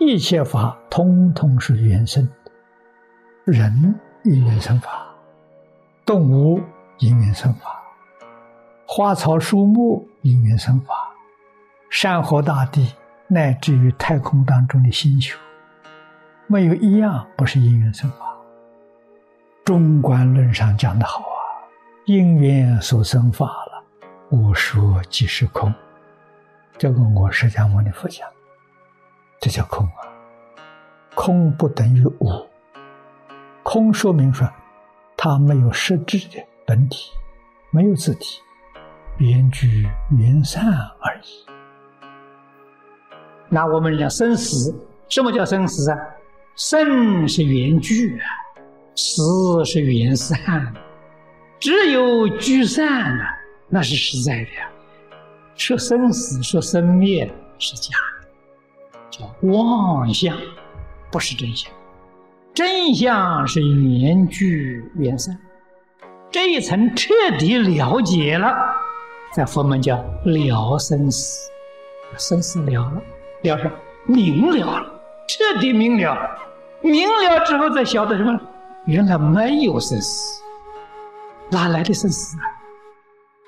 一切法通通是原生，人因缘生法，动物因缘生法，花草树木因缘生法，山河大地乃至于太空当中的星球，没有一样不是因缘生法。中观论上讲的好啊，因缘所生法了，我说即是空。这个我释迦牟尼佛讲，这叫空啊。空不等于无，空说明说，它没有实质的本体，没有自体，缘聚缘散而已。那我们讲生死，什么叫生死啊？生是缘聚啊。死是缘散，只有聚散啊，那是实在的呀。说生死，说生灭是假的，叫妄想，不是真相。真相是缘聚缘散，这一层彻底了解了，在佛门叫了生死，生死了了，了什么？明了了，彻底明了，明了之后再晓得什么？原来没有生死，哪来的生死啊？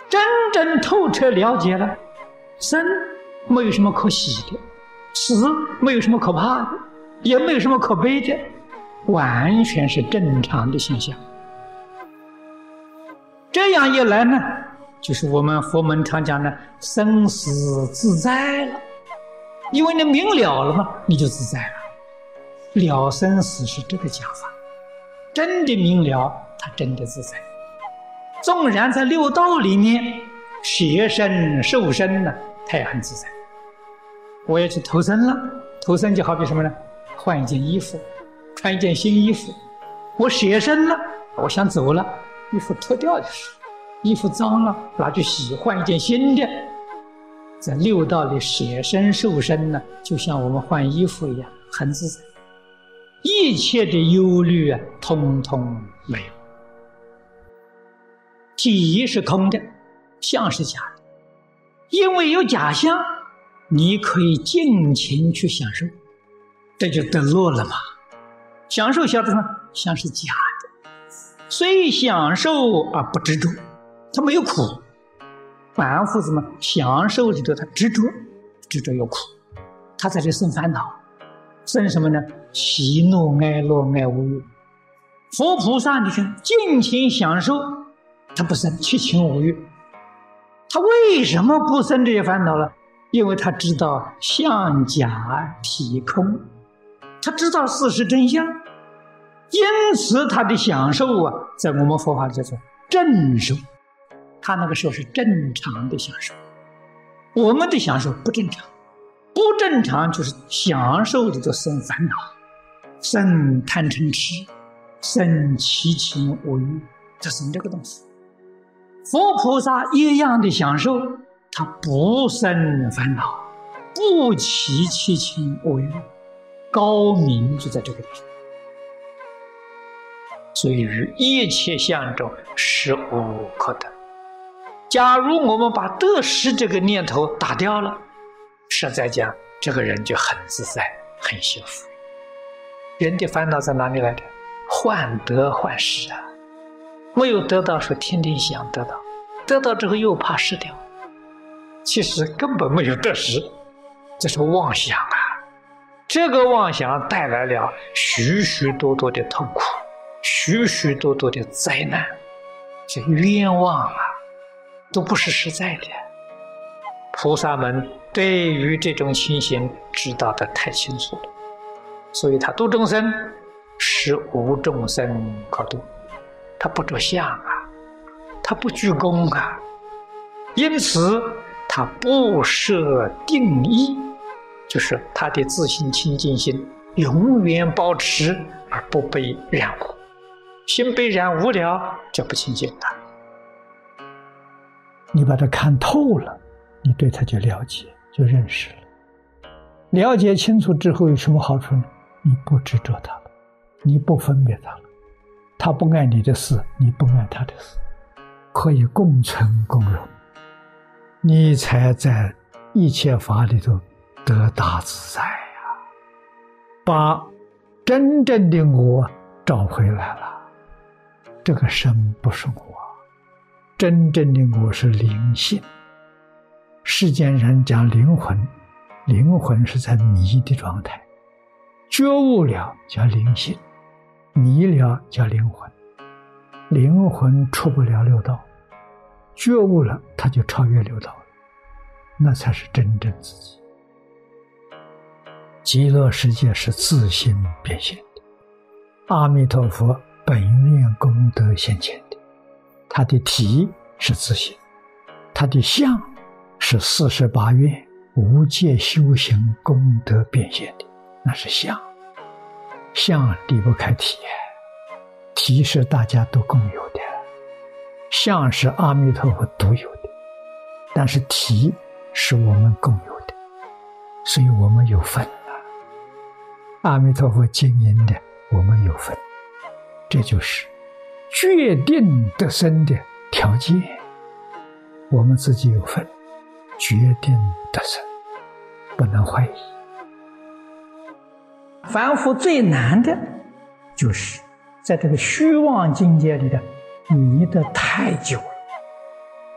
真正透彻了解了，生没有什么可喜的，死没有什么可怕的，也没有什么可悲的，完全是正常的现象。这样一来呢，就是我们佛门常讲的生死自在了，因为你明了了嘛，你就自在了。了生死是这个讲法。真的明了，他真的自在。纵然在六道里面，邪身受身呢，他也很自在。我要去投生了，投生就好比什么呢？换一件衣服，穿一件新衣服。我舍身了，我想走了，衣服脱掉就是。衣服脏了，拿去洗，换一件新的。在六道里，舍身受身呢，就像我们换衣服一样，很自在。一切的忧虑啊，通通没有。体是空的，相是假的。因为有假相，你可以尽情去享受，这就得乐了嘛。享受晓得吗？相是假的，虽享受而不执着，他没有苦。凡夫怎么享受里头他执着，执着有苦，他在这生烦恼。生什么呢？喜怒哀乐爱恶欲。佛菩萨，你看尽情享受，他不生七情五欲。他为什么不生这些烦恼呢？因为他知道相假体空，他知道事实真相，因此他的享受啊，在我们佛法叫做正受。他那个时候是正常的享受，我们的享受不正常。不正常就是享受的就生烦恼，生贪嗔痴，生七情五欲，就生这个东西。佛菩萨一样的享受，他不生烦恼，不起七情五欲，高明就在这个地方。所以一切相中，是无可得。假如我们把得失这个念头打掉了。实在讲，这个人就很自在，很幸福。人的烦恼在哪里来的？患得患失啊！没有得到，说天天想得到；得到之后又怕失掉。其实根本没有得失，这是妄想啊！这个妄想带来了许许多多的痛苦，许许多多的灾难，这冤枉啊，都不是实在的。菩萨们。对于这种情形知道的太清楚了，所以他度众生是无众生可度，他不着相啊，他不居功啊，因此他不设定义，就是他的自信清净心永远保持而不被染污，心被染污了就不清净了。你把它看透了，你对他就了解。就认识了，了解清楚之后有什么好处呢？你不执着他了，你不分别他了，他不爱你的事，你不爱他的事，可以共存共荣，你才在一切法里头得大自在呀。把真正的我找回来了。这个身不是我，真正的我是灵性。世间人讲灵魂，灵魂是在迷的状态，觉悟了叫灵性，迷了叫灵魂。灵魂出不了六道，觉悟了他就超越六道了，那才是真正自己。极乐世界是自心变现的，阿弥陀佛。本愿功德现前的，他的体是自信，他的相是四十八愿无界修行功德变现的，那是相。相离不开体，体是大家都共有，相是阿弥陀佛独有的，但是体是我们共有的，所以我们有份啊。阿弥陀佛经营的，我们有份。这就是决定得生的条件，我们自己有份，决定得生，不能怀疑。凡夫最难的，就是在这个虚妄境界里的迷得太久了，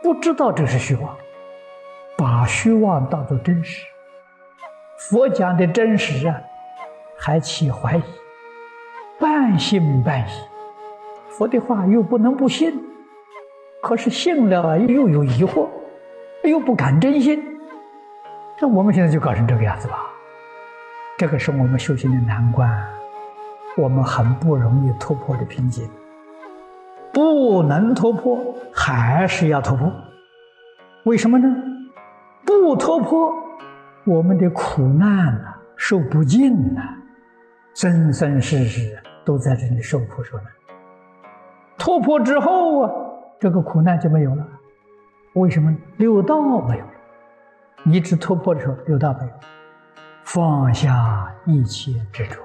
不知道这是虚妄，把虚妄当作真实。佛讲的真实啊，还起怀疑。半信半疑，佛的话又不能不信，可是信了又有疑惑，又不敢真心。那我们现在就搞成这个样子吧？这个是我们修行的难关，我们很不容易突破的瓶颈。不能突破，还是要突破。为什么呢？不突破，我们的苦难啊，受不尽啊。生生世世都在这里受苦受难，突破之后啊，这个苦难就没有了。为什么？六道没有了。你只突破的时候，六道没有，放下一切执着。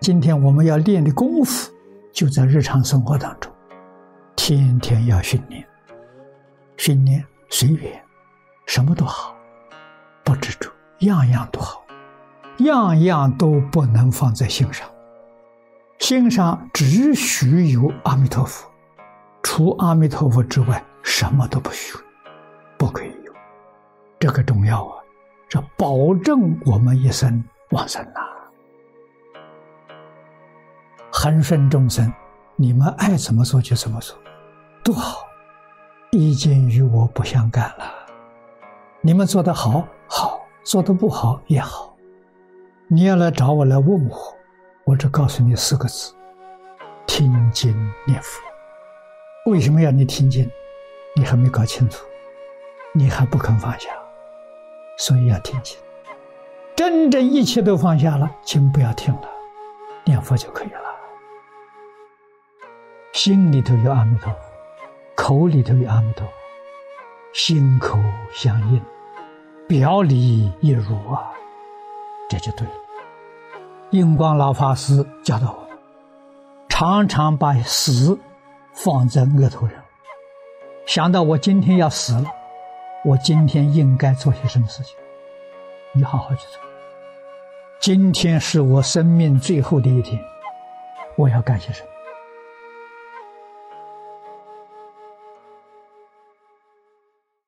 今天我们要练的功夫，就在日常生活当中，天天要训练，训练随缘，什么都好，不执着，样样都好。样样都不能放在心上，心上只许有阿弥陀佛，除阿弥陀佛之外，什么都不许，不可以有。这个重要啊，这保证我们一生往生呐。恒顺众生，你们爱怎么做就怎么做，多好，已经与我不相干了。你们做的好，好；做的不好，也好。你要来找我来问我，我只告诉你四个字：听经念佛。为什么要你听经？你还没搞清楚，你还不肯放下，所以要听经。真正一切都放下了，请不要听了，念佛就可以了。心里头有阿弥陀佛，口里头有阿弥陀佛，心口相应，表里一如啊。这就对了。印光老法师教导我，常常把死放在额头上，想到我今天要死了，我今天应该做些什么事情？你好好去做。今天是我生命最后的一天，我要干些什么？